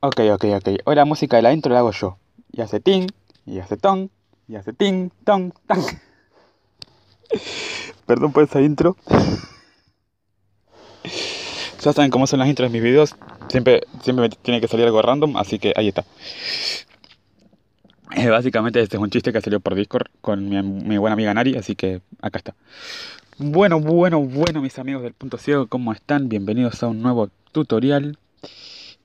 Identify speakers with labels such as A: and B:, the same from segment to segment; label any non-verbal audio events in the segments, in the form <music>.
A: Ok, ok, ok. Hoy la música de la intro la hago yo. Y hace ting, y hace ton, y hace ting, ton, tan. <laughs> Perdón por esa intro. <laughs> ya saben cómo son las intros de mis videos. Siempre, siempre me tiene que salir algo random, así que ahí está. Eh, básicamente este es un chiste que salió por Discord con mi, mi buena amiga Nari, así que acá está. Bueno, bueno, bueno, mis amigos del punto ciego, ¿cómo están? Bienvenidos a un nuevo tutorial.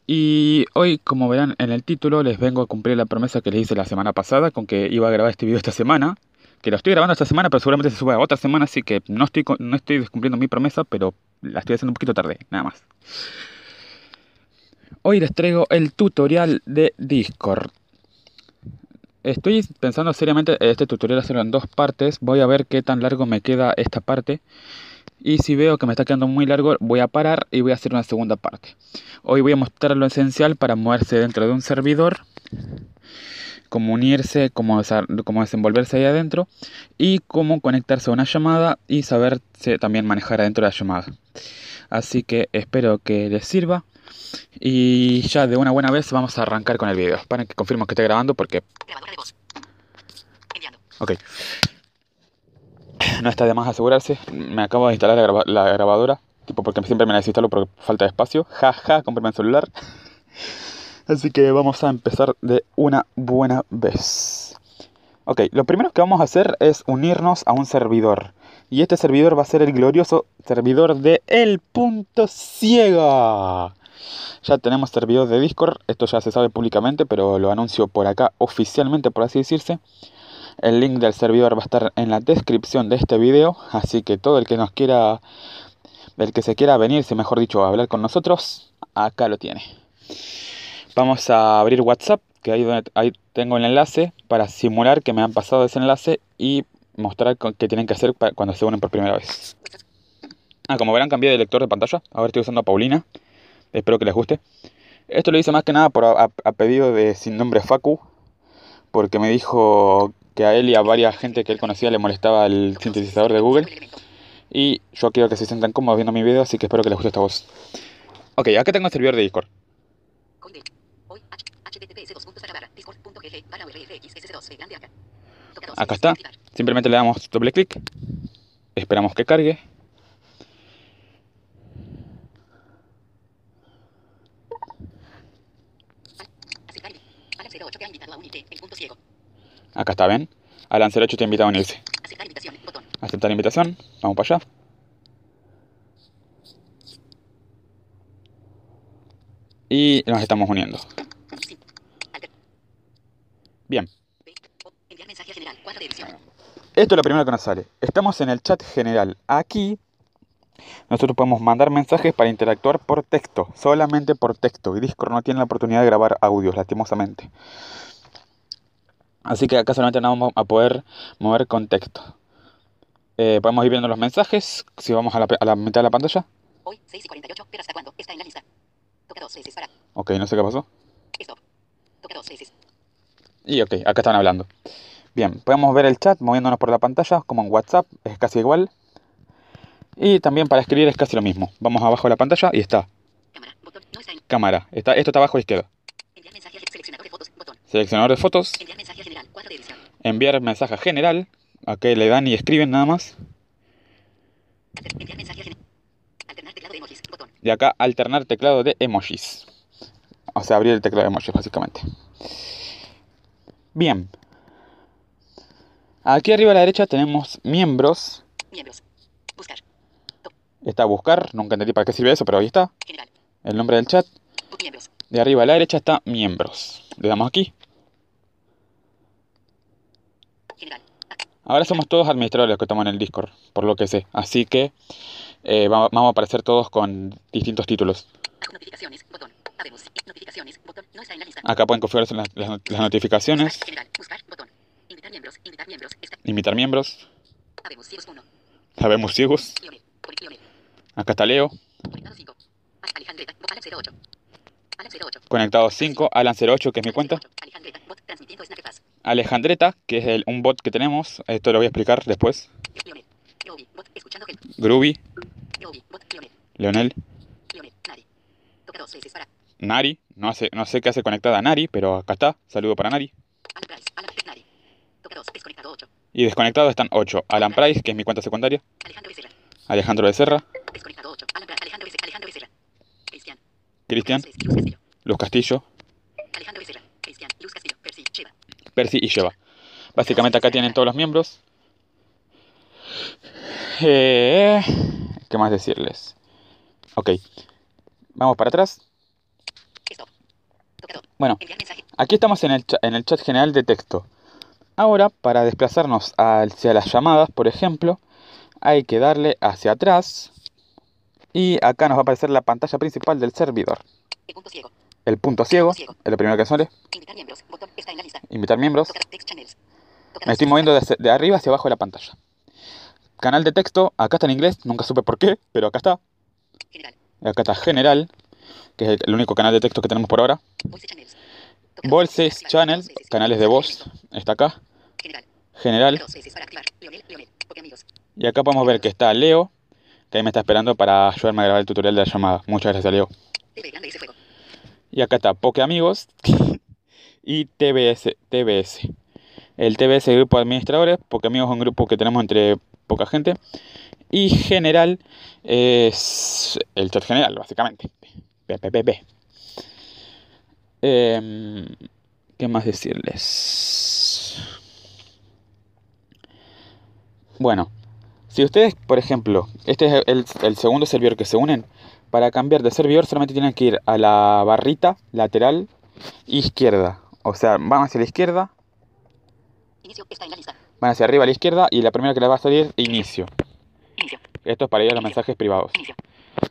A: Y hoy, como verán en el título, les vengo a cumplir la promesa que les hice la semana pasada con que iba a grabar este video esta semana. Que lo estoy grabando esta semana, pero seguramente se sube a otra semana, así que no estoy, no estoy descumpliendo mi promesa, pero la estoy haciendo un poquito tarde, nada más. Hoy les traigo el tutorial de Discord. Estoy pensando seriamente este tutorial hacerlo en dos partes. Voy a ver qué tan largo me queda esta parte. Y si veo que me está quedando muy largo, voy a parar y voy a hacer una segunda parte. Hoy voy a mostrar lo esencial para moverse dentro de un servidor, cómo unirse, cómo, cómo desenvolverse ahí adentro y cómo conectarse a una llamada y saberse también manejar adentro de la llamada. Así que espero que les sirva. Y ya de una buena vez vamos a arrancar con el video. Para que confirmo que esté grabando porque... Ok no está de más asegurarse. Me acabo de instalar la, grabadora, tipo porque siempre me la instalo por falta de espacio. Ja, ja, compré el celular. <laughs> Así que vamos a empezar de una buena vez. Ok, lo primero que vamos a hacer es unirnos a un servidor. Y este servidor va a ser el glorioso servidor de El Punto Ciega. Ya tenemos servidor de Discord, esto ya se sabe públicamente, pero lo anuncio por acá oficialmente, por así decirse. El link del servidor va a estar en la descripción de este video, así que todo el que nos quiera, el que se quiera venirse, mejor dicho, a hablar con nosotros, acá lo tiene. Vamos a abrir WhatsApp, que ahí, donde, ahí tengo el enlace para simular que me han pasado ese enlace y mostrar qué tienen que hacer cuando se unen por primera vez. Ah, como verán cambié de lector de pantalla, ahora estoy usando a Paulina, espero que les guste. Esto lo hice más que nada por a pedido de sin nombre Facu, porque me dijo que a él y a varias gente que él conocía le molestaba el sintetizador de Google. Y yo quiero que se sientan cómodos viendo mi video, así que espero que les guste esta voz. Ok, acá tengo el servidor de Discord. Acá está. Simplemente le damos doble clic. Esperamos que cargue. Acá está, ¿ven? Alan 08 te invita a unirse. Aceptar invitación, botón. Aceptar invitación. Vamos para allá. Y nos estamos uniendo. Bien. Esto es lo primero que nos sale. Estamos en el chat general. Aquí nosotros podemos mandar mensajes para interactuar por texto, solamente por texto. Y Discord no tiene la oportunidad de grabar audios, lastimosamente. Así que acá solamente vamos a poder mover con texto. Eh, podemos ir viendo los mensajes. Si vamos a la, a la mitad de la pantalla. Hoy, 6 y 48, pero ¿hasta cuándo? Está en la lista. Toca dos veces para. Ok, no sé qué pasó. Stop. Toca dos veces. Y ok, acá están hablando. Bien, podemos ver el chat moviéndonos por la pantalla, como en WhatsApp, es casi igual. Y también para escribir es casi lo mismo. Vamos abajo de la pantalla y está. Cámara, botón, no está en... Cámara, está, esto está abajo a la izquierda. Enviar mensaje, seleccionador de fotos, botón. Seleccionador de fotos. Enviar mensaje Enviar mensaje general. Aquí le dan y escriben nada más. Y acá alternar teclado de emojis. O sea, abrir el teclado de emojis básicamente. Bien. Aquí arriba a la derecha tenemos miembros. Miembros. Buscar. Está buscar, nunca entendí para qué sirve eso, pero ahí está. General. El nombre del chat. Miembros. De arriba a la derecha está miembros. Le damos aquí. Ahora somos todos administradores que estamos en el Discord, por lo que sé. Así que eh, vamos a aparecer todos con distintos títulos. Notificaciones, botón. Notificaciones, botón. No está en la lista. Acá pueden configurarse las, las, las notificaciones. General, buscar, botón. Invitar miembros, invitar miembros. Está. Invitar miembros. Habemos ciegos 1. Habemos ciegos. Acá está Leo. Conectado 5. Alejandreta, Alan 08. Alan 08. Conectado 5, Alan 08, que es mi cuenta. Alejandreta, bot, transmitiendo Alejandreta, que es el, un bot que tenemos. Esto lo voy a explicar después. Groovy. Leonel. Nari. No, hace, no sé qué hace conectada a Nari, pero acá está. Saludo para Nari.
B: Alan Price. Alan Nari. Toca 2. Desconectado 8.
A: Y desconectados están 8. Alan Price, que es mi cuenta secundaria.
B: Alejandro Becerra.
A: Alejandro Becerra.
B: Desconectado 8. Alan Price. Alejandro Becerra. Alejandro Becerra. Cristian. Luz Castillo. Percy. Cheva.
A: Percy y Sheva. Básicamente acá tienen todos los miembros. Eh, ¿Qué más decirles? Ok. Vamos para atrás.
B: Stop. Toca 2.
A: Bueno, aquí estamos en el, en el chat general de texto. Ahora, para desplazarnos hacia las llamadas, por ejemplo, hay que darle hacia atrás. Y acá nos va a aparecer la pantalla principal del servidor.
B: El punto ciego.
A: El punto ciego, es lo primero que sale.
B: Invitar miembros.
A: Me estoy moviendo de, de arriba hacia abajo de la pantalla. Canal de texto, acá está en inglés, nunca supe por qué, pero acá está. Acá está general, que es el, único canal de texto que tenemos por ahora. Voices channel, canales de voz, está acá.
B: General.
A: Y acá podemos ver que está Leo, que ahí me está esperando para ayudarme a grabar el tutorial de la llamada. Muchas gracias, Leo. Y acá está Poke Amigos <laughs> y TBS, TBS. El TBS grupo de administradores, Poke Amigos es un grupo que tenemos entre poca gente. Y General es el chat general, básicamente. Em, ¿Qué más decirles? Bueno, si ustedes, por ejemplo, este es el, el segundo servidor que se unen, para cambiar de servidor solamente tienen que ir a la barrita lateral izquierda. O sea, van hacia la izquierda,
B: Inicio. Está en la lista.
A: van hacia arriba a la izquierda y la primera que les va a salir inicio.
B: Inicio.
A: Esto es para ir a los mensajes privados.
B: Inicio.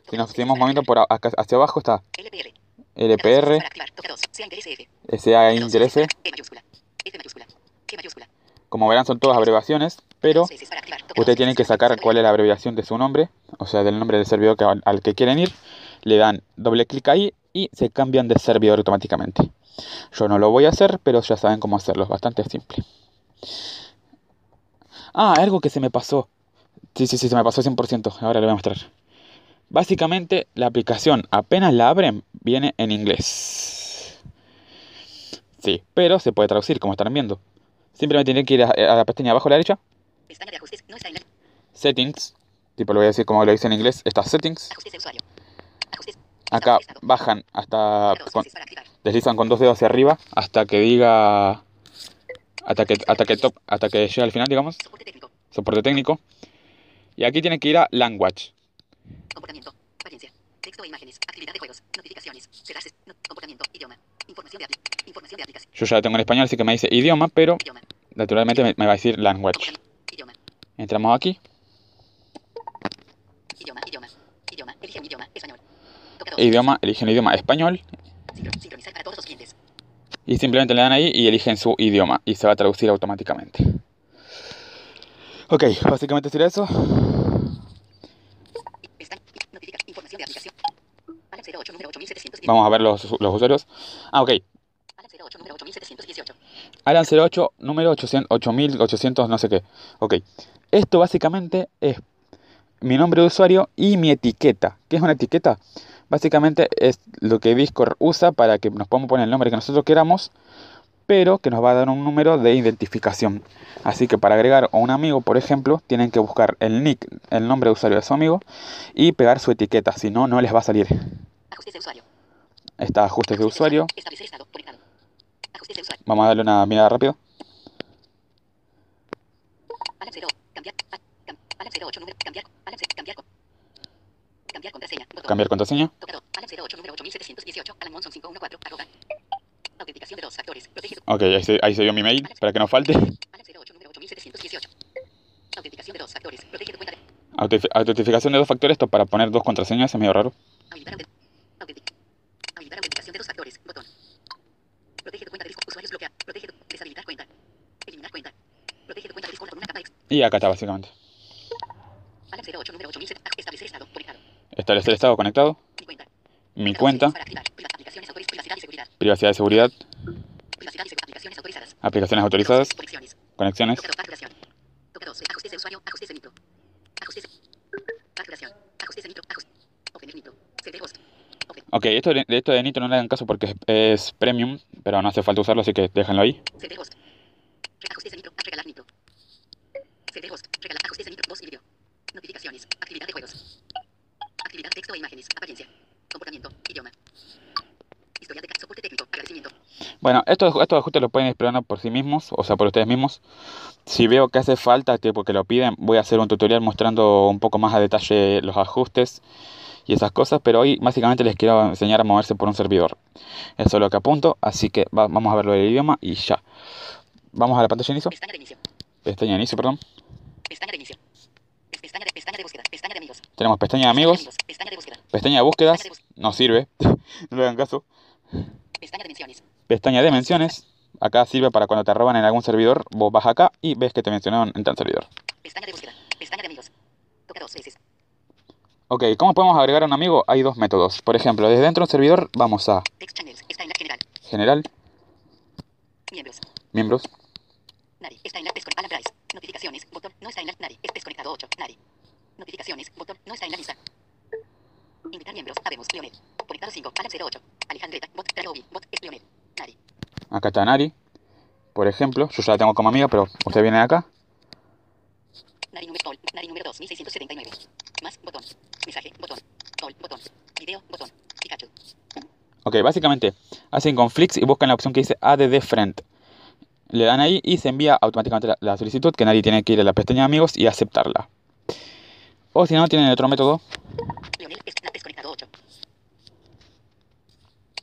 A: Si nos seguimos moviendo por acá hacia abajo está
B: LPR.
A: LPR. SA interés.
B: E. F mayúscula.
A: Como verán son todas abreviaciones, pero ustedes tienen que sacar cuál es la abreviación de su nombre, o sea, del nombre del servidor que- al que quieren ir. Le dan doble clic ahí y se cambian de servidor automáticamente. Yo no lo voy a hacer, pero ya saben cómo hacerlo, es bastante simple. Ah, algo que se me pasó. Sí, sí, sí, se me pasó 100%, ahora lo voy a mostrar. Básicamente, la aplicación apenas la abren, viene en inglés. Sí, pero se puede traducir, como están viendo. Simplemente tienen que ir a, a la pestaña abajo a la derecha,
B: Pestaña de ajustes. No está en la
A: Settings, tipo lo voy a decir como lo dice en inglés, está Settings.
B: Ajustes de usuario.
A: Acá bajan hasta, con- deslizan con dos dedos hacia arriba hasta que diga, hasta que, hasta que top, hasta que llegue al final, digamos,
B: Soporte técnico.
A: soporte técnico. Y aquí tienen que ir a Language.
B: Comportamiento. Apariencia. Texto e imágenes. Actividad de juegos. Notificaciones. Cerrarse. No- comportamiento. Idioma. Información de, apli- información de aplicación.
A: Yo ya lo tengo en español, así que me dice idioma, pero
B: Idioma.
A: naturalmente me, me va a decir Language.
B: Idioma.
A: Entramos aquí.
B: Idioma. Idioma. Idioma. Elige un idioma. Español.
A: Idioma, eligen idioma español.
B: Sincro- Sincronizar para todos los clientes.
A: Y simplemente le dan ahí y eligen su idioma. Y se va a traducir automáticamente. Ok, básicamente sería eso.
B: Están. Notifica. Información de aplicación. Alan 08 número 8710.
A: Vamos a ver los, los usuarios. Ah, ok.
B: Alan 08 número 8718.
A: Alan 08, número 800, 8800, no sé qué. Ok. Esto básicamente es mi nombre de usuario y mi etiqueta. ¿Qué es una etiqueta? Básicamente es lo que Discord usa para que nos podamos poner el nombre que nosotros queramos, pero que nos va a dar un número de identificación. Así que para agregar a un amigo, por ejemplo, tienen que buscar el nick, el nombre de usuario de su amigo y pegar su etiqueta, si no, no les va a salir.
B: Ajustes de usuario.
A: Está ajustes de usuario. Vamos a darle una mirada rápido.
B: Alan 0. Cambiar. a- cam- Alan 08 número. Cambiar. Alan 0. Cambiar. con- Cambiar contraseña. Botón.
A: Cambiar contraseña.
B: Tocado. Alan 08 número 8718. Alan Monson 514. Arroba. Autenticación de dos factores. Protege.
A: Ok, ahí se, ahí se dio mi mail para que no falte.
B: Alan 08 número 8718. Autenticación de dos factores. Protege tu cuenta de.
A: Autif- Autentificación de dos factores, esto para poner dos contraseñas es medio raro.
B: Habilitar, autent- autentic- habilitar autenticación de dos factores. Botón. Protege tu cuenta de Discord. Usuarios bloquea. Protege tu. Deshabilitar cuenta. Eliminar cuenta. Protege tu cuenta de Discord con una capa extra.
A: Y acá está básicamente.
B: Alan 08 número 8000. Establecer estado.
A: Establecer estado conectado,
B: Mi cuenta.
A: mi.
B: Privacidad y seguridad.
A: privacidad y.
B: Aplicaciones autorizadas.
A: aplicaciones autorizadas,
B: Conexiones.
A: conexiones,
B: Tocado. Facturación. Toca 12. Ajustes de usuario. Ajustes de micro. Ajustes. Facturación. Ajustes de micro. Ajustes. Obtener micro. Ceder host. Obtener.
A: Ok, esto de, esto de Nitro no le hagan caso porque es, es premium, pero no hace falta usarlo, así que déjenlo ahí.
B: Host. Re- Ajustes de nitro. Regalar nitro. CD host. Regalar ajustes de nitro. Voz y video. Notificaciones. Actividad de juegos. Actividad texto e imágenes. Apariencia. Comportamiento. Idioma. Historia de soporte técnico. Agradecimiento.
A: Bueno, estos, estos ajustes los pueden ir explorando por sí mismos, o sea, por ustedes mismos. Si veo que hace falta, que porque lo piden, voy a hacer un tutorial mostrando un poco más a detalle los ajustes y esas cosas, pero hoy básicamente les quiero enseñar a moverse por un servidor. Eso es lo que apunto, así que va- vamos a verlo del idioma y ya. Vamos a la pantalla de inicio,
B: Pestaña de inicio.
A: pestaña de inicio, perdón.
B: Pestaña de inicio. Pestaña de, pestaña de búsqueda. Pestaña de amigos.
A: Tenemos pestaña de amigos,
B: Pestaña de búsqueda.
A: pestaña de búsquedas, no sirve, <laughs> no le hagan caso.
B: Pestaña de menciones.
A: Pestaña de menciones, acá sirve para cuando te roban en algún servidor, vos vas acá y ves que te mencionaron en tal servidor.
B: Pestaña de búsqueda. Pestaña de amigos. Toca dos veces.
A: Ok, ¿cómo podemos agregar a un amigo? Hay dos métodos. Por ejemplo, desde dentro de un servidor vamos a
B: Text channels. Está en la general.
A: general,
B: Miembros.
A: miembros,
B: Nari. Está en la desconectada. Price. Notificaciones. Botón. No está en la. Nari. Es desconectado 8. Nari. Notificaciones. Botón. No está en la lista. Invitar miembros. Habemos. Leonel. Conectado 5. Alan 08. Alejandreta. Bot. Traobi. Bot. Es Leonel. Nari.
A: acá está Nari. Por ejemplo, yo ya la tengo como amiga, pero usted viene acá.
B: Nari número. Call. Nari número 2679. Más. Botón. Mensaje. Botón. Call. Botón. Video. Botón. Pikachu.
A: Ok, básicamente hacen con Flix y buscan la opción que dice ADD Friend. Le dan ahí y se envía automáticamente la, la solicitud que Nari tiene que ir a la pestaña de amigos y aceptarla. O si no, tienen otro método.
B: Leonel. Es desconectado 8.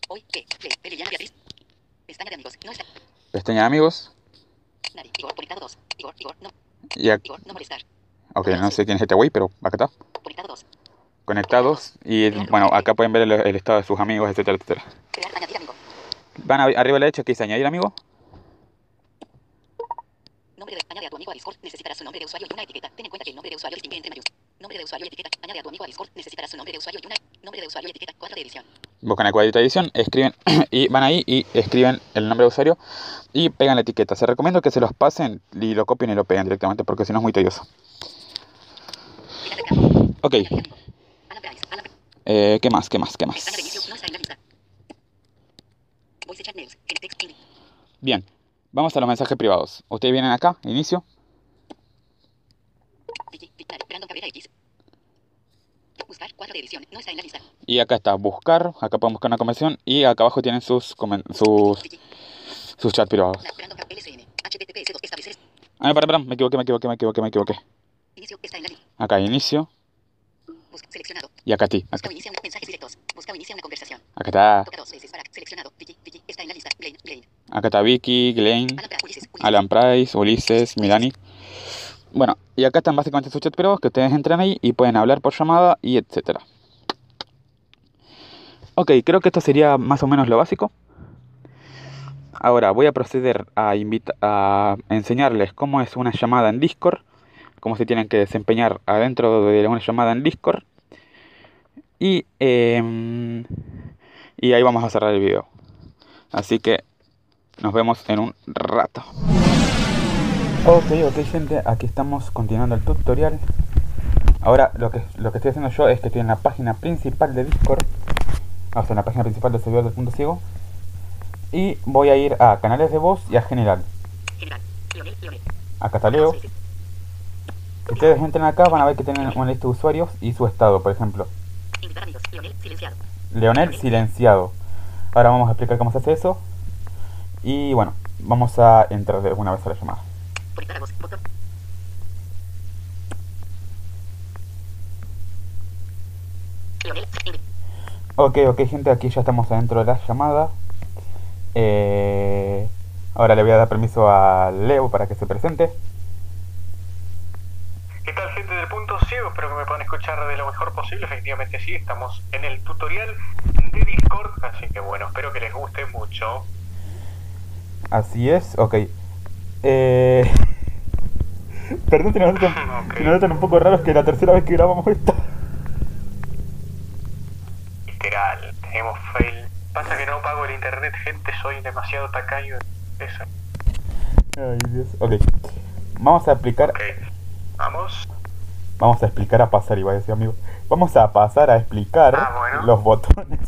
B: Hoy. ¿Qué? Le. De Liliana Beatriz. Pestaña de amigos. No está.
A: Pestaña de amigos.
B: Igor. Conectado 2. Igor. Igor. No.
A: Y ac-
B: Igor. No molestar.
A: ok, no sé quién es este güey, pero acá está.
B: Conectado 2.
A: Conectados. Y bueno, acá pueden ver el, el estado de sus amigos, etcétera, etcétera.
B: Crear. Añadir amigo.
A: Van a- arriba a la derecha que dice añadir amigo.
B: Nombre de añade a tu amigo a Discord. Necesitarás su nombre de usuario y una etiqueta. Ten en cuenta que el nombre de usuario distingue entre mayúsculas. Nombre de usuario y etiqueta. Añade a tu amigo a Discord. Necesitarás su nombre de usuario y una nombre de usuario y etiqueta. Cuadro de edición.
A: Buscan el cuadrito de edición, escriben <clears throat> y van ahí y escriben el nombre de usuario y pegan la etiqueta. Se recomiendo que se los pasen y lo copien y lo peguen directamente porque si no es muy tedioso. Ok, eh, ¿qué más? ¿Qué más? ¿Qué más? Bien, vamos a los mensajes privados. Ustedes vienen acá, inicio.
B: Digi. Diccionario. Brandon Cabrera X. Buscar. Cuadro de edición. No está en la lista.
A: Y acá está buscar, acá pueden buscar una conversión y acá abajo tienen sus, sus, sus chats privados.
B: Na- Brandon Cabrera LSN. HTTPS 2. Establecer.
A: Ah, perdón, perdón, me equivoqué, me equivoqué, me equivoqué, me equivoqué.
B: Inicio. Está en la lista.
A: Acá inicio
B: Busca. Seleccionado.
A: y acá ti,
B: Busca
A: acá,
B: o inicia un mensajes directos. Busca o inicia una conversación.
A: acá está,
B: Toca dos veces para seleccionado. Digi. Digi. Está en la lista.
A: Vicky, Glenn,
B: Alan Price. Ulises. Ulises.
A: Alan Price, Ulises, Milani. Bueno, y acá están básicamente sus chats privados que ustedes entran ahí y pueden hablar por llamada y etcétera. Ok, creo que esto sería más o menos lo básico. Ahora voy a proceder a, a enseñarles cómo es una llamada en Discord, cómo se tienen que desempeñar adentro de una llamada en Discord. Y, em, y ahí vamos a cerrar el video. Así que nos vemos en un rato. Ok, ok gente, aquí estamos continuando el tutorial. Ahora lo que, lo que estoy haciendo yo es que estoy en la página principal de Discord. O sea, en la página principal del servidor del punto ciego. Y voy a ir a canales de voz y a general. Acá está Leo. Si ustedes entran acá van a ver que tienen una lista de usuarios y su estado, por ejemplo. Leonel silenciado. Ahora vamos a explicar cómo se hace eso. Y bueno, vamos a entrar de una vez a la llamada. Ok, ok gente, aquí ya estamos adentro de la llamada. Eh, ahora le voy a dar permiso a Leo para que se presente.
C: ¿Qué tal gente del punto ciego? Espero que me puedan escuchar de lo mejor posible. Efectivamente sí, estamos en el tutorial de Discord, así que bueno, espero que les guste mucho.
A: Así es, ok. Eh... <laughs> Perdón, nos notan, notan un poco raros que la tercera vez que grabamos esto.
C: Literal, tenemos fail. Pasa que no pago el internet, gente, soy demasiado tacaño. Eso.
A: Ay, Dios. Ok. Vamos a explicar.
C: Ok, vamos.
A: Vamos a explicar a pasar, iba a decir amigo. Vamos a pasar a explicar
C: Ah, bueno.
A: los botones.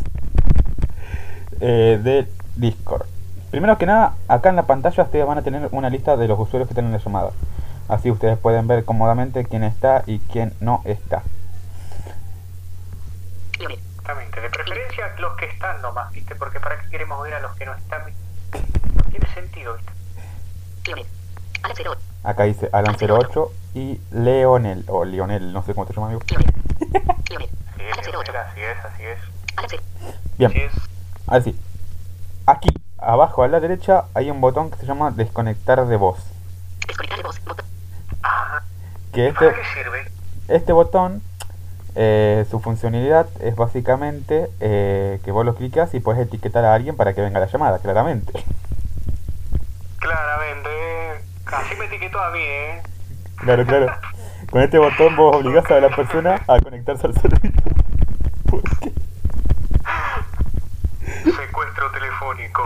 A: eh, de Discord. Primero que nada, acá en la pantalla ustedes van a tener una lista de los usuarios que tienen la llamada. Así ustedes pueden ver cómodamente quién está y quién no está.
C: Exactamente, de preferencia los que están nomás, ¿viste? Porque para qué queremos ver a los que no están. No tiene sentido, ¿viste?
B: Leonel. Alan 08.
A: Acá dice Alan08 y Leonel, o Lionel, no sé cómo te llamas amigo.
C: Así <laughs> es,
B: Alan 08.
C: Leonel, así es, así es.
B: Alan 0.
A: Bien,
C: Así es.
A: así. Aquí, abajo a la derecha, hay un botón que se llama desconectar de voz.
B: Desconectar de voz. Botón.
C: Ah,
A: Que
C: ¿y
A: este,
C: ¿para qué sirve?
A: este botón, eh, su funcionalidad es básicamente eh, que vos lo clicas y puedes etiquetar a alguien para que venga la llamada, claramente.
C: Claramente. Así me etiquetó a mí, ¿eh?
A: Claro, claro. Con este botón vos obligás a la persona a conectarse al servicio. ¿Por qué?
C: Secuestro telefónico.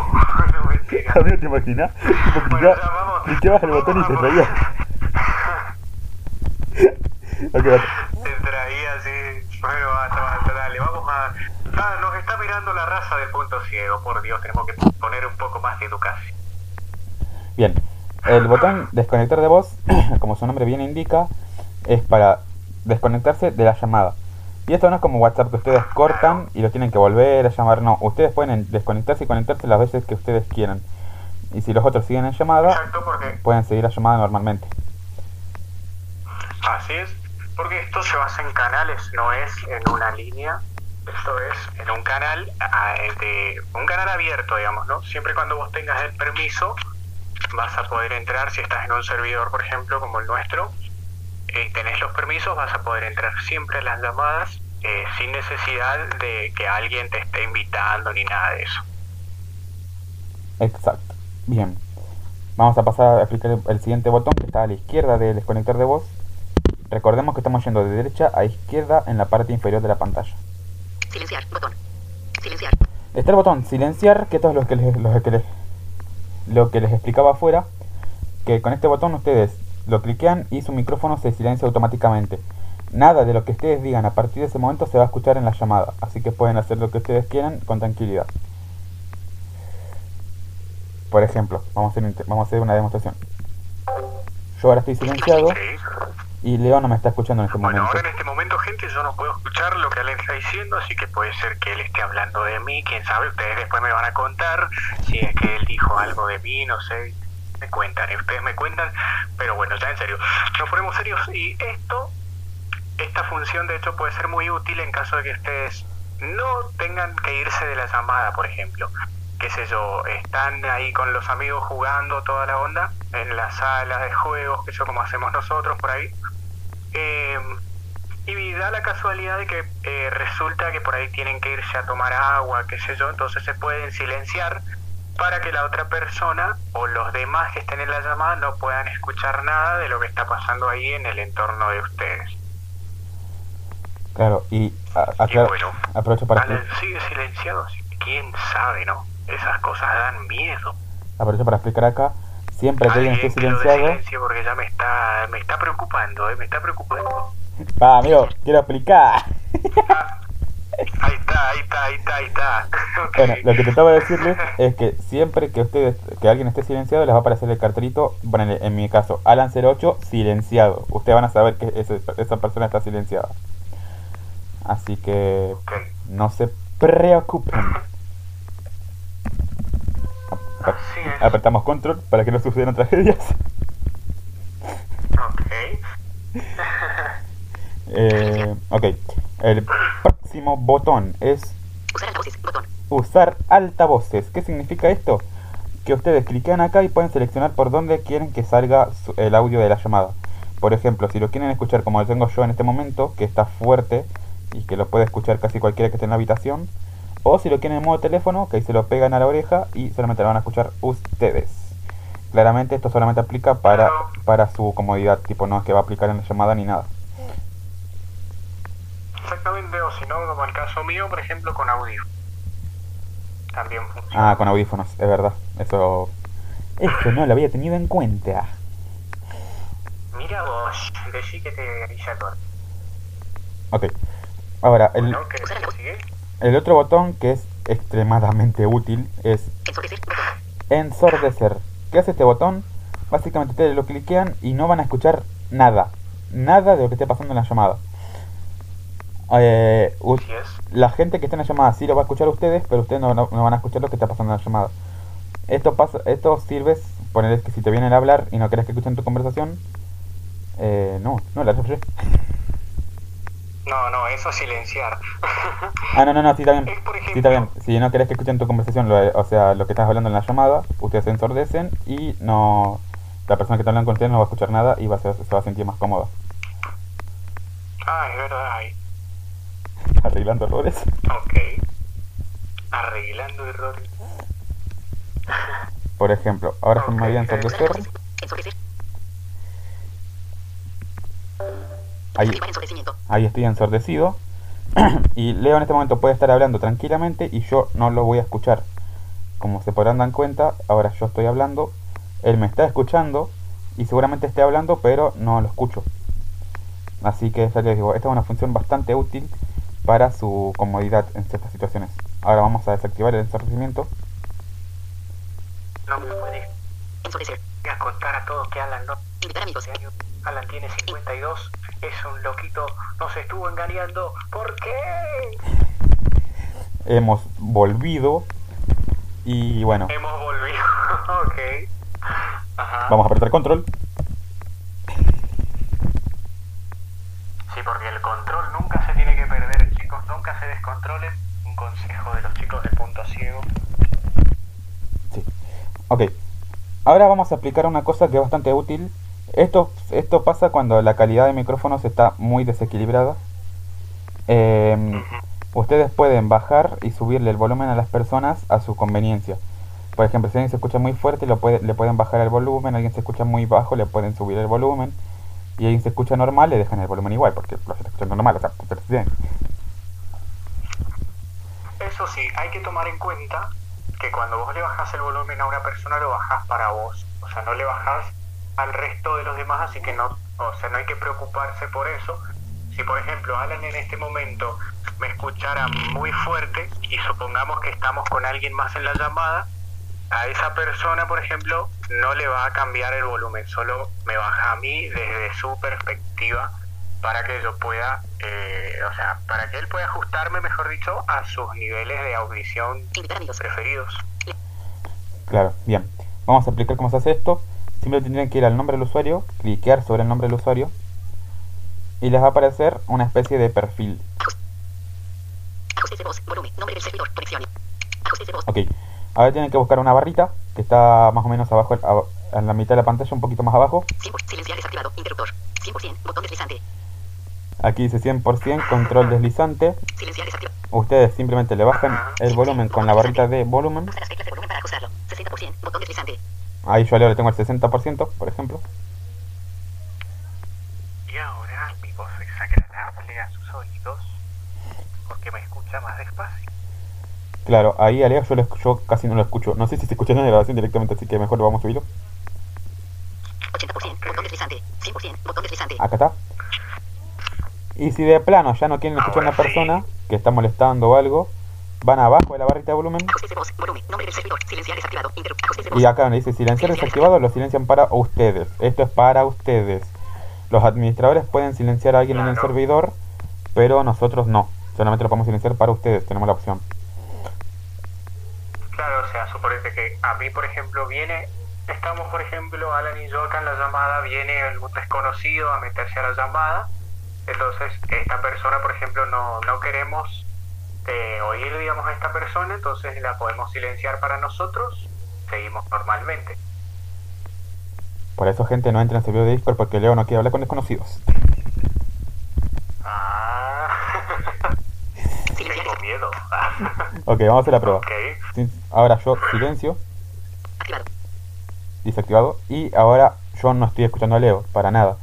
C: no mentira.
A: Amigo, ¿te imaginas? Tipo,
C: Bueno, ya vamos.
A: el botón y te
C: Vamos.
A: traía. <laughs> Ok, va.
C: Te traía así. Bueno, basta, basta, dale. Vamos a. Ah, nos está mirando la raza del punto ciego. Por Dios, tenemos que poner un poco más de educación.
A: Bien, el botón desconectar de voz, <clears throat> como su nombre bien indica, es para desconectarse de la llamada. Y esto no es como WhatsApp que ustedes cortan y lo tienen que volver a llamar, no. Ustedes pueden desconectarse y conectarse las veces que ustedes quieran. Y si los otros siguen en llamada,
C: Exacto,
A: pueden seguir la llamada normalmente.
C: Así es. Porque esto se basa en canales, no es en una línea. Esto es en un canal ah, de un canal abierto, digamos, ¿no? Siempre y cuando vos tengas el permiso, vas a poder entrar. Si estás en un servidor, por ejemplo, como el nuestro, y tenés los permisos, vas a poder entrar siempre a las llamadas eh, sin necesidad de que alguien te esté invitando ni nada de eso.
A: Exacto. Bien. Vamos a pasar a explicar el, siguiente botón que está a la izquierda del desconectar de voz. Recordemos que estamos yendo de derecha a izquierda en la parte inferior de la pantalla.
B: Silenciar. Botón. Silenciar.
A: Está el botón silenciar, que esto es lo que les, lo que les, lo que les explicaba afuera, que con este botón ustedes lo cliquean y su micrófono se silencia automáticamente. Nada de lo que ustedes digan a partir de ese momento se va a escuchar en la llamada, así que pueden hacer lo que ustedes quieran con tranquilidad. Por ejemplo, vamos a hacer, un vamos a hacer una demostración. Yo ahora estoy silenciado y Leo no me está escuchando en este
C: Bueno,
A: momento.
C: ahora en este momento, gente, yo no puedo escuchar lo que él está diciendo, así que puede ser que él esté hablando de mí, quién sabe, ustedes después me van a contar si es que él dijo algo de mí, no sé, me cuentan, y ustedes me cuentan, pero bueno, ya en serio, nos ponemos serios y esto, esta función de hecho puede ser muy útil en caso de que ustedes no tengan que irse de la llamada, por ejemplo. Qué sé yo, están ahí con los amigos jugando toda la onda en la sala de juegos, que yo como hacemos nosotros por ahí. Eh, y da la casualidad de que eh, resulta que por ahí tienen que irse a tomar agua, qué sé yo, entonces se pueden silenciar para que la otra persona o los demás que estén en la llamada no puedan escuchar nada de lo que está pasando ahí en el entorno de ustedes.
A: Claro, y a-
C: Y bueno,
A: aprovecho para
C: Alan sigue silenciado, quién sabe, ¿no? Esas cosas dan miedo.
A: aprovecho para explicar acá, siempre que alguien esté silenciado,
C: silencio porque ya me está, me está preocupando, ¿eh? me está preocupando. <laughs>
A: Va, amigo, quiero explicar. <laughs>
C: Ahí está, ahí está, ahí está, ahí está. <laughs>
A: Bueno, lo que trataba de decirles es que siempre que ustedes, que alguien esté silenciado, les va a aparecer el cartelito, ponele, en mi caso, Alan08 silenciado. Ustedes van a saber que ese- esa persona está silenciada. Así que no se preocupen. Apretamos control para que no sucedan tragedias. <laughs>
C: Ok.
A: Eh, ok, el próximo botón es
B: Usar altavoces. Botón.
A: usar altavoces. ¿Qué significa esto? Que ustedes cliquean acá y pueden seleccionar por dónde quieren que salga el audio de la llamada. Por ejemplo, si lo quieren escuchar como lo tengo yo en este momento, que está fuerte y que lo puede escuchar casi cualquiera que esté en la habitación, o si lo quieren en modo teléfono, que ahí se lo pegan a la oreja y solamente lo van a escuchar ustedes. Claramente esto solamente aplica para, para su comodidad, tipo no es que va a aplicar en la llamada ni nada.
C: Exactamente, o si no, como el caso mío, por ejemplo, con audio. También funciona.
A: Ah, con audífonos, es verdad. Eso, eso no lo había tenido en cuenta.
C: Mira vos, decí que te avisa todo.
A: Ok. Ahora, el, el otro botón que es extremadamente útil es
B: ensordecer.
A: ¿Qué hace este botón? Básicamente ustedes lo cliquean y no van a escuchar nada. Nada de lo que esté pasando en la llamada. Eh, la gente que está en la llamada sí lo va a escuchar a ustedes, pero ustedes no, no- no van a escuchar lo que está pasando en la llamada. Esto pasa, esto sirve, poner que si te vienen a hablar y no querés que escuchen tu conversación, eh, no, no la refresqué.
C: No, no, eso es silenciar.
A: Ah, no, no, no, sí está bien. Sí, está bien. Si no querés que escuchen tu conversación, lo- o sea, lo que estás hablando en la llamada, ustedes se ensordecen y no. La persona que está hablando con ustedes no va a escuchar nada y va a ser- se va a sentir más cómoda.
C: Ah, es verdad.
A: Arreglando errores.
C: Ok. Arreglando errores.
A: Por ejemplo, ahora se me ensordecer.
B: Ensordecer.
A: Ahí, ahí estoy ensordecido. <clears throat> y Leo en este momento puede estar hablando tranquilamente y yo no lo voy a escuchar. Como se podrán dar cuenta, ahora yo estoy hablando, él me está escuchando y seguramente esté hablando, pero no lo escucho. Así que ya les digo, esta es una función bastante útil para su comodidad en ciertas situaciones. Ahora vamos a desactivar el ensordecimiento.
C: No me puedes
B: Ensordecer.
C: contar a todos que Alan no
B: Invitar amigos.
C: años. Alan tiene 52, es un loquito, nos estuvo engañando. ¿Por qué?
A: Hemos volvido y bueno,
C: Hemos volvido. <laughs> ok. Ajá.
A: vamos a apretar control.
C: Sí, porque el control nunca se tiene que perder. Nunca se descontrolen. Un consejo de los chicos del punto ciego.
A: Sí. Ok. Ahora vamos a aplicar una cosa que es bastante útil. Esto, esto pasa cuando la calidad de micrófonos está muy desequilibrada. Em, ustedes pueden bajar y subirle el volumen a las personas a su conveniencia. Por ejemplo, si alguien se escucha muy fuerte, lo puede, le pueden bajar el volumen. Alguien se escucha muy bajo, le pueden subir el volumen. Y alguien se escucha normal, le dejan el volumen igual, porque lo está escuchando normal. O sea.
C: Eso sí, hay que tomar en cuenta que cuando vos le bajás el volumen a una persona, lo bajás para vos. O sea, no le bajás al resto de los demás, así que no, o sea, no hay que preocuparse por eso. Si, por ejemplo, Alan en este momento me escuchara muy fuerte y supongamos que estamos con alguien más en la llamada, a esa persona, por ejemplo, no le va a cambiar el volumen, solo me baja a mí desde su perspectiva para que yo pueda, eh, o sea, para que él pueda ajustarme, mejor dicho, a sus niveles de audición preferidos.
A: Claro, bien. Vamos a explicar cómo se hace esto. Simplemente tendrían que ir al nombre del usuario, cliquear sobre el nombre del usuario y les va a aparecer una especie de perfil. Ok. Ahora tienen que buscar una barrita que está más o menos abajo, a- en la mitad de la pantalla, un poquito más abajo.
B: 100%. Silenciar desactivado. Interruptor. 100%. Botón deslizante.
A: Aquí dice 100% control deslizante. Ustedes simplemente le bajan el volumen con la barrita de volumen.
B: Pulsa las teclas de volumen para ajustarlo. 60%. Botón deslizante.
A: Ahí yo a Leo le tengo el 60%, por ejemplo.
C: Y ahora mi voz es agradable a sus oídos porque me escucha más despacio.
A: Claro, ahí a Leo yo, lo- yo casi no lo escucho. No sé si se escucha en la grabación directamente, así que mejor lo vamos a subirlo.
B: 80%. Botón deslizante. 100%. Botón deslizante.
A: Acá está. Y si de plano ya no quieren escuchar a una persona que está molestando o algo, van abajo de la barrita de volumen
B: Ajustes de voz. Volumen. Nombre del servidor. Silenciar desactivado. Interruptor. Ajustes de voz.
A: y acá donde dice silenciar desactivado lo silencian para ustedes. Esto es para ustedes. Los administradores pueden silenciar a alguien en el servidor, pero nosotros no. Solamente lo podemos silenciar para ustedes, tenemos la opción.
C: Claro, o sea, suponete que a mí, por ejemplo, viene, estamos, por ejemplo, Alan y yo acá en la llamada, viene algún desconocido a meterse a la llamada, entonces esta persona, por ejemplo, no, no queremos eh, oír, digamos, a esta persona, entonces la podemos silenciar para nosotros, seguimos normalmente.
A: Por eso, gente, no entren en el servidor de Discord porque Leo no quiere hablar con desconocidos.
C: Ah, <laughs> tengo miedo. <laughs>
A: Ok, vamos a hacer la prueba.
C: ok,
A: Sin- Ahora yo silencio,
B: Activado.
A: desactivado, y ahora yo no estoy escuchando a Leo, para nada.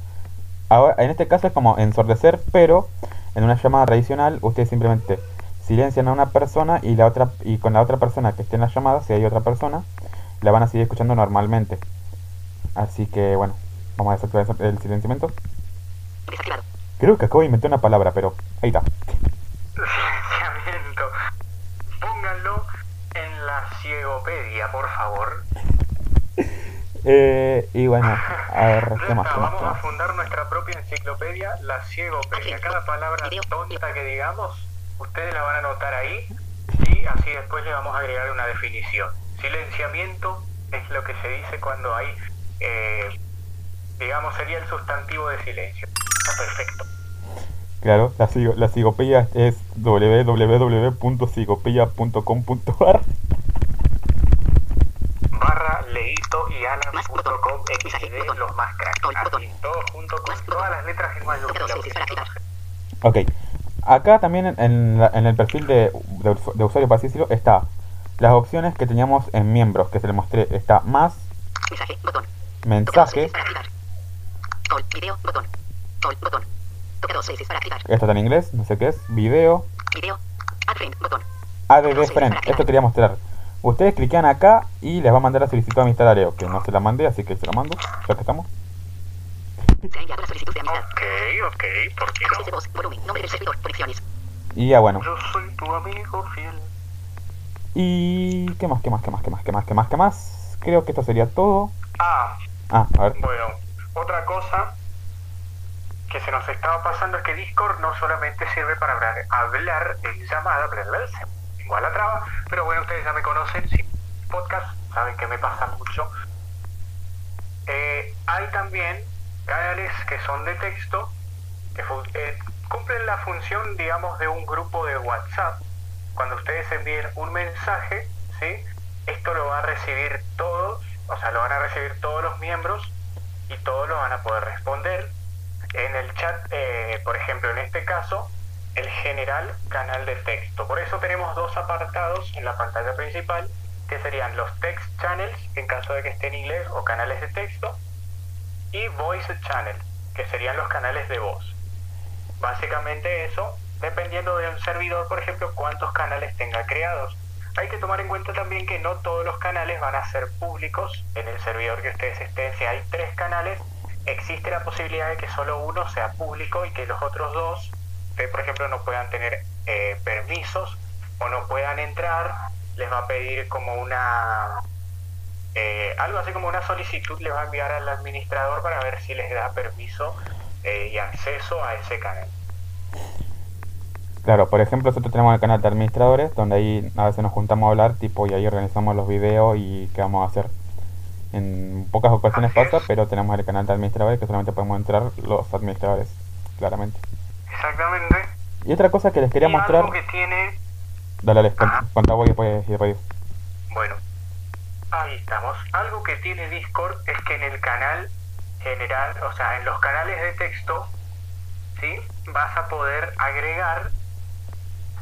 A: Ahora, en este caso es como ensordecer, pero en una llamada tradicional ustedes simplemente silencian a una persona y la otra y con la otra persona que esté en la llamada, si hay otra persona, la van a seguir escuchando normalmente. Así que bueno, vamos a desactivar el silenciamiento.
B: Desactivado.
A: Creo que acabo de inventar una palabra, pero ahí está.
C: silenciamiento. Pónganlo ciegopedia, por favor.
A: Eh, y bueno, a ver,
C: Ya
A: ¿qué más?
C: está,
A: ¿Qué más?
C: vamos
A: ¿Qué
C: a fundar nuestra propia enciclopedia, la ciegopedia. Cada palabra tonta que digamos, ustedes la van a anotar ahí y así después le vamos a agregar una definición. Silenciamiento es lo que se dice cuando hay, eh, digamos, sería el sustantivo de silencio. Está perfecto.
A: Claro, la, cigo- la cigopedia es www.cigopedia.com.ar
C: y alan.com xd los más cracks. Así, todo junto con todas las letras en mayúsculas.
A: Ok, acá también en, la- en el perfil de, de de usuario, para así decirlo, está las opciones que teníamos en miembros, que se le mostré. Está más,
B: Mensaje, botón.
A: mensajes,
B: para activar. All, video, botón. All, botón. Toca dos veces para activar.
A: esto está en inglés, no sé qué es, video,
B: Video. Add friend, botón.
A: ADD Friend, esto quería mostrar. Ustedes cliquean acá y les va a mandar la solicitud de amistad a Leo, que no se la mandé, así que se la mando, ya que estamos.
C: Ok, ok, ¿por qué
B: Ajustes de
C: no?
B: voz, volumen, nombre del servidor, conexiones.
A: Y ya bueno.
C: Yo soy tu amigo fiel.
A: Y... ¿Qué más, qué más, qué más, qué más, qué más, qué más, qué más? Creo que esto sería todo.
C: Ah,
A: Ah, a ver.
C: bueno, otra cosa que se nos estaba pasando es que Discord no solamente sirve para hablar, hablar en llamada, bla, igual a traba, pero bueno, ustedes ya me conocen, si podcast, saben que me pasa mucho. Eh, hay también canales que son de texto, que eh, cumplen la función, digamos, de un grupo de WhatsApp. Cuando ustedes envíen un mensaje, ¿sí? Esto lo va a recibir todos, o sea, lo van a recibir todos los miembros y todos lo van a poder responder. En el chat, eh, por ejemplo, en este caso, el general canal de texto. Por eso tenemos dos apartados en la pantalla principal, que serían los text channels, en caso de que esté en inglés, o canales de texto, y voice channel, que serían los canales de voz. Básicamente eso, dependiendo de un servidor, por ejemplo, cuántos canales tenga creados. Hay que tomar en cuenta también que no todos los canales van a ser públicos en el servidor que ustedes estén. Si hay tres canales, existe la posibilidad de que solo uno sea público y que los otros dos, ustedes, por ejemplo, no puedan tener eh, permisos o no puedan entrar. Les va a pedir como una eh, algo así como una solicitud le va a enviar al administrador para ver si les da permiso eh, y acceso a ese canal.
A: Claro, por ejemplo, nosotros tenemos el canal de administradores, donde ahí a veces nos juntamos a hablar, tipo, y ahí organizamos los videos y qué vamos a hacer. En pocas ocasiones pasa, pero tenemos el canal de administradores que solamente podemos entrar los administradores, claramente.
C: Exactamente.
A: Y otra cosa que les quería
C: y
A: mostrar,
C: algo que tiene,
A: dale, les
C: Ajá.
A: cuenta vos y después, después yo.
C: bueno, ahí estamos. Algo que tiene Discord es que en el canal general, o sea, en los canales de texto, ¿sí? Vas a poder agregar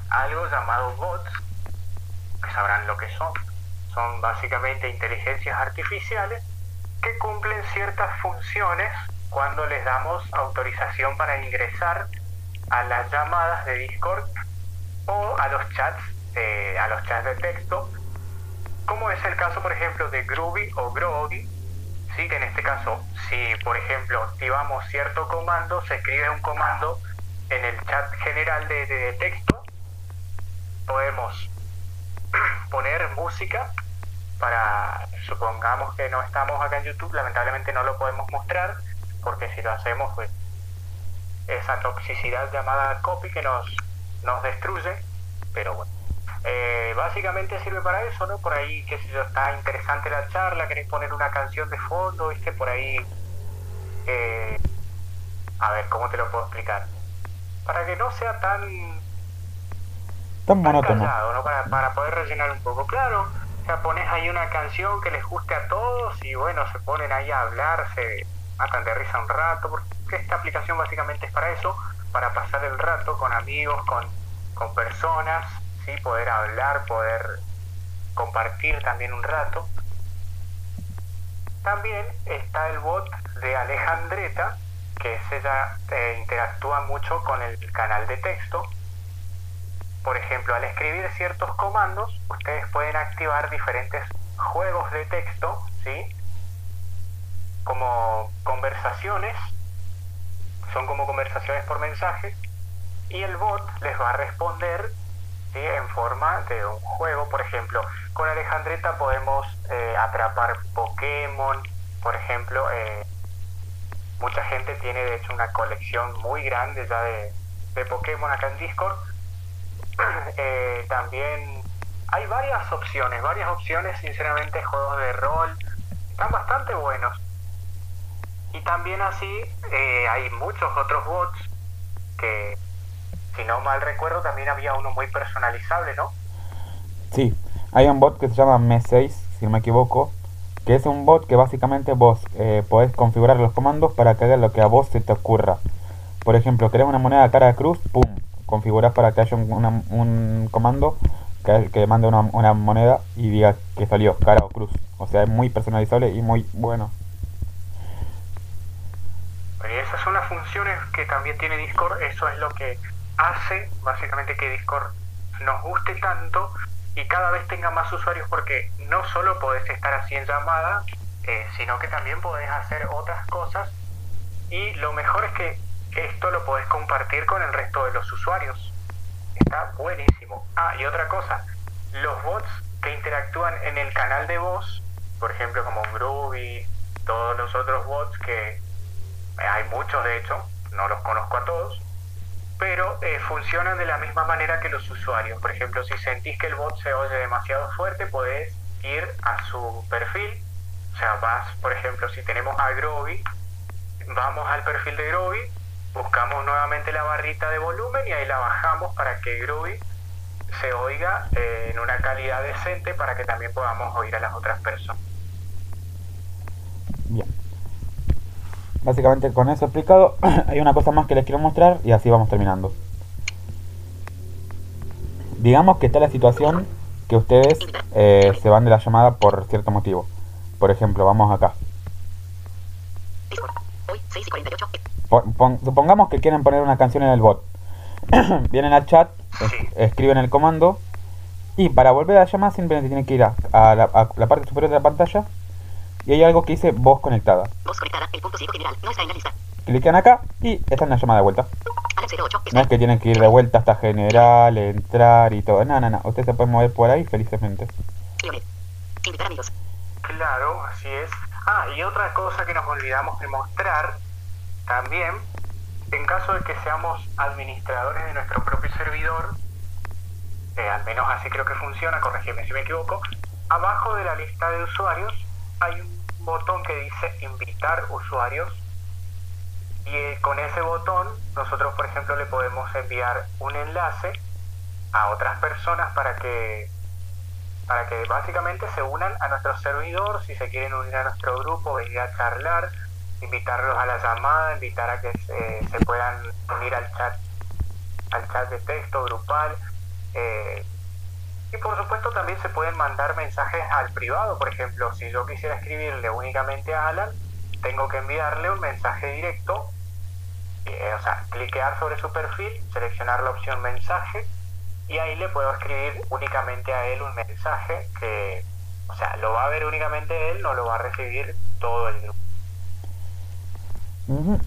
C: algo llamado bots, que sabrán lo que son. Son básicamente inteligencias artificiales que cumplen ciertas funciones cuando les damos autorización para ingresar a las llamadas de Discord o a los chats, eh, a los chats de texto, como es el caso, por ejemplo, de Groovy o Groggy, ¿sí? que en este caso, si por ejemplo activamos cierto comando, se escribe un comando en el chat general de, de- de texto, podemos <clears throat> poner música para, supongamos que no estamos acá en YouTube, lamentablemente no lo podemos mostrar, porque si lo hacemos, pues esa toxicidad llamada copy que nos, nos destruye, pero bueno. Eh, básicamente sirve para eso, ¿no? Por ahí, qué sé yo, está interesante la charla, querés poner una canción de fondo, ¿viste? Por ahí, eh, a ver, ¿cómo te lo puedo explicar? Para que no sea tan
A: Tan monótono.
C: ¿no? Para, para poder rellenar un poco. Claro, o sea, pones ahí una canción que les guste a todos y bueno, se ponen ahí a hablar, se matan de risa un rato, porque esta aplicación básicamente es para eso, para pasar el rato con amigos, con, con personas, ¿sí? Poder hablar, poder compartir también un rato. También está el bot de Alejandreta, que es ella eh, interactúa mucho con el canal de texto. Por ejemplo, al escribir ciertos comandos, ustedes pueden activar diferentes juegos de texto, ¿sí? Como conversaciones, son como conversaciones por mensaje, y el bot les va a responder en forma de un juego. Por ejemplo, con Alejandreta podemos eh, atrapar Pokémon, por ejemplo. Eh, mucha gente tiene de hecho una colección muy grande ya de, de Pokémon acá en Discord. <clears throat> Eh, también hay varias opciones, varias opciones, sinceramente, juegos de rol. Están bastante buenos. Y también así eh, hay muchos otros bots que, si no mal recuerdo, también había uno muy personalizable, ¿no?
A: Sí, hay un bot que se llama Me6, si no me equivoco, que es un bot que básicamente vos eh, podés configurar los comandos para que haga lo que a vos se te ocurra. Por ejemplo, querés una moneda cara de cruz, pum, configurás para que haya un, un comando que, que mande una, una moneda y diga que salió cara o cruz. O sea, es muy personalizable y muy bueno.
C: Y esas son las funciones que también tiene Discord. Eso es lo que hace básicamente que Discord nos guste tanto y cada vez tenga más usuarios porque no solo podés estar así en llamada, eh, sino que también podés hacer otras cosas y lo mejor es que esto lo podés compartir con el resto de los usuarios. Está buenísimo. Ah, y otra cosa, los bots que interactúan en el canal de voz, por ejemplo como Groovy, todos los otros bots que eh, hay muchos de hecho, no los conozco a todos, pero eh, funcionan de la misma manera que los usuarios. Por ejemplo, si sentís que el bot se oye demasiado fuerte, podés ir a su perfil. O sea, vas, por ejemplo, si tenemos a Groovy, vamos al perfil de Groovy, buscamos nuevamente la barrita de volumen y ahí la bajamos para que Groovy se oiga eh, en una calidad decente para que también podamos oír a las otras personas.
A: Bien. Básicamente con eso explicado, <clears throat> hay una cosa más que les quiero mostrar y así vamos terminando. Digamos que está la situación que ustedes eh, se van de la llamada por cierto motivo. Por ejemplo, vamos acá.
B: Discord. Hoy, 6 y 48.
A: Pon- pon- supongamos que quieren poner una canción en el bot. <clears throat> Vienen al chat, es- escriben el comando y para volver a la llamada simplemente tienen que ir a, a la, a la parte superior de la pantalla y hay algo que dice voz conectada.
B: Voz conectada. El punto ciego general. No está en la lista.
A: Clican acá y está en la llamada de vuelta.
B: Alan 08.
A: No es que tienen que ir de vuelta hasta general, entrar y todo. No, no, no. Ustedes se pueden mover por ahí felicemente.
B: Invitar amigos.
C: Claro, así es. Ah, y otra cosa que nos olvidamos de mostrar también, en caso de que seamos administradores de nuestro propio servidor, eh, al menos así creo que funciona, corregime si me equivoco, abajo de la lista de usuarios hay un botón que dice invitar usuarios y eh, con ese botón nosotros por ejemplo le podemos enviar un enlace a otras personas para que para que básicamente se unan a nuestro servidor, si se quieren unir a nuestro grupo, venir a charlar, invitarlos a la llamada, invitar a que se, puedan unir al chat, al chat de texto grupal. eh, y por supuesto también se pueden mandar mensajes al privado, por ejemplo, si yo quisiera escribirle únicamente a Alan, tengo que enviarle un mensaje directo, eh, o sea, cliquear sobre su perfil, seleccionar la opción mensaje y ahí le puedo escribir únicamente a él un mensaje que, o sea, lo va a ver únicamente él, no lo va a recibir todo el grupo.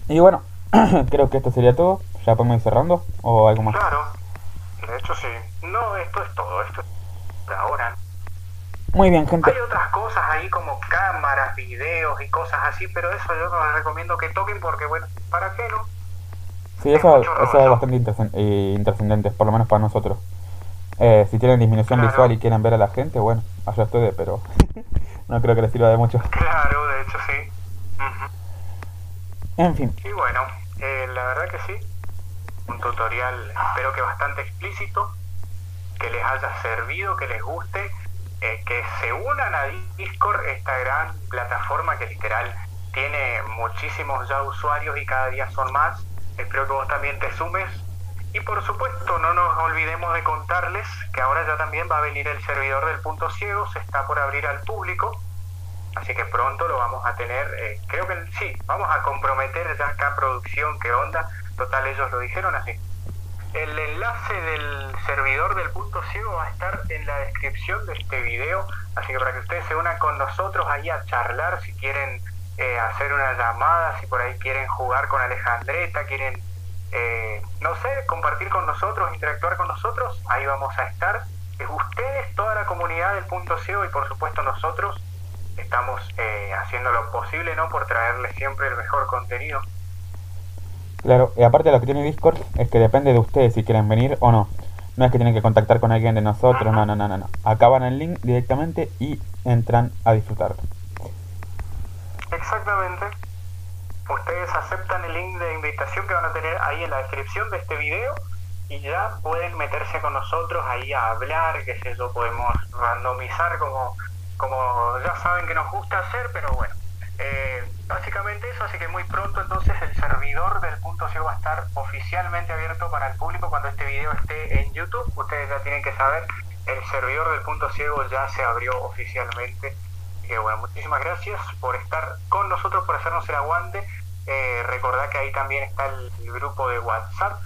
A: Y bueno, <clears throat> creo que esto sería todo. ¿Ya podemos ir cerrando? ¿O algo más?
C: Claro, de hecho sí. No, esto es todo, esto es ahora.
A: Muy bien, gente.
C: Hay otras cosas ahí como cámaras, videos y cosas así, pero eso yo no les recomiendo que toquen porque, bueno, ¿para qué no?
A: Sí, eso, eso es bastante eh, intrascendente, por lo menos para nosotros. Eh, si tienen disminución
C: Claro.
A: visual y quieren ver a la gente, bueno, allá ustedes, pero <laughs> no creo que les sirva de mucho.
C: Claro, de hecho sí.
A: En fin,
C: Y bueno, eh, la verdad que sí. Un tutorial, espero que bastante explícito, que les haya servido, que les guste, eh, que se unan a Discord, esta gran plataforma que literal tiene muchísimos ya usuarios y cada día son más. Espero que vos también te sumes. Y por supuesto, no nos olvidemos de contarles que ahora ya también va a venir el servidor del punto ciego, se está por abrir al público. Así que pronto lo vamos a tener, eh, creo que sí, vamos a comprometer ya acá producción, qué onda, total ellos lo dijeron así. El enlace del servidor del punto ciego va a estar en la descripción de este video, así que para que ustedes se unan con nosotros ahí a charlar, si quieren eh, hacer una llamada, si por ahí quieren jugar con Alejandreta, quieren, eh, no sé, compartir con nosotros, interactuar con nosotros, ahí vamos a estar. eh, ustedes, toda la comunidad del punto ciego y por supuesto nosotros estamos eh, haciendo lo posible ¿no? por traerles siempre el mejor contenido.
A: Claro, y aparte lo que tiene Discord es que depende de ustedes si quieren venir o no. No es que tienen que contactar con alguien de nosotros, no, no, no, no. no. Acaban el link directamente y entran a disfrutar.
C: Exactamente. Ustedes aceptan el link de invitación que van a tener ahí en la descripción de este video y ya pueden meterse con nosotros ahí a hablar, qué sé yo, podemos randomizar como, como ya saben que nos gusta hacer, pero bueno. Eh, básicamente eso, así que muy pronto entonces el servidor del punto ciego va a estar oficialmente abierto para el público cuando este video esté en YouTube. Ustedes ya tienen que saber, el servidor del punto ciego ya se abrió oficialmente. Que bueno, muchísimas gracias por estar con nosotros, por hacernos el aguante. Eh, recordad que ahí también está el, el grupo de WhatsApp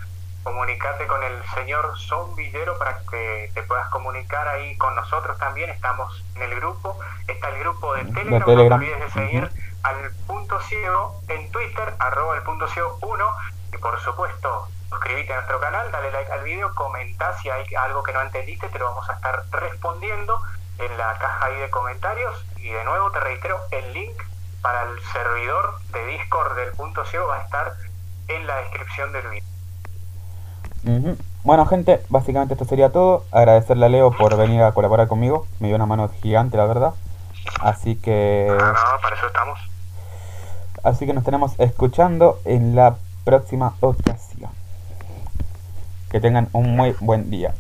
C: comunicate con el señor Zombillero para que te puedas comunicar ahí con nosotros también. Estamos en el grupo, está el grupo de Telegram,
A: Telegram.
C: no olvides de seguir al punto ciego en Twitter, arroba el punto ciego 1 y por supuesto suscríbete a nuestro canal, dale like al video, comenta si hay algo que no entendiste, te lo vamos a estar respondiendo en la caja ahí de comentarios y de nuevo te reitero, el link para el servidor de Discord del punto ciego va a estar en la descripción del video.
A: Ujú. Bueno, gente, básicamente esto sería todo. Agradecerle a Leo por venir a colaborar conmigo. Me dio una mano gigante, la verdad. Así que.
C: Ah, no, para eso estamos.
A: Así que nos tenemos escuchando en la próxima ocasión. Que tengan un muy buen día.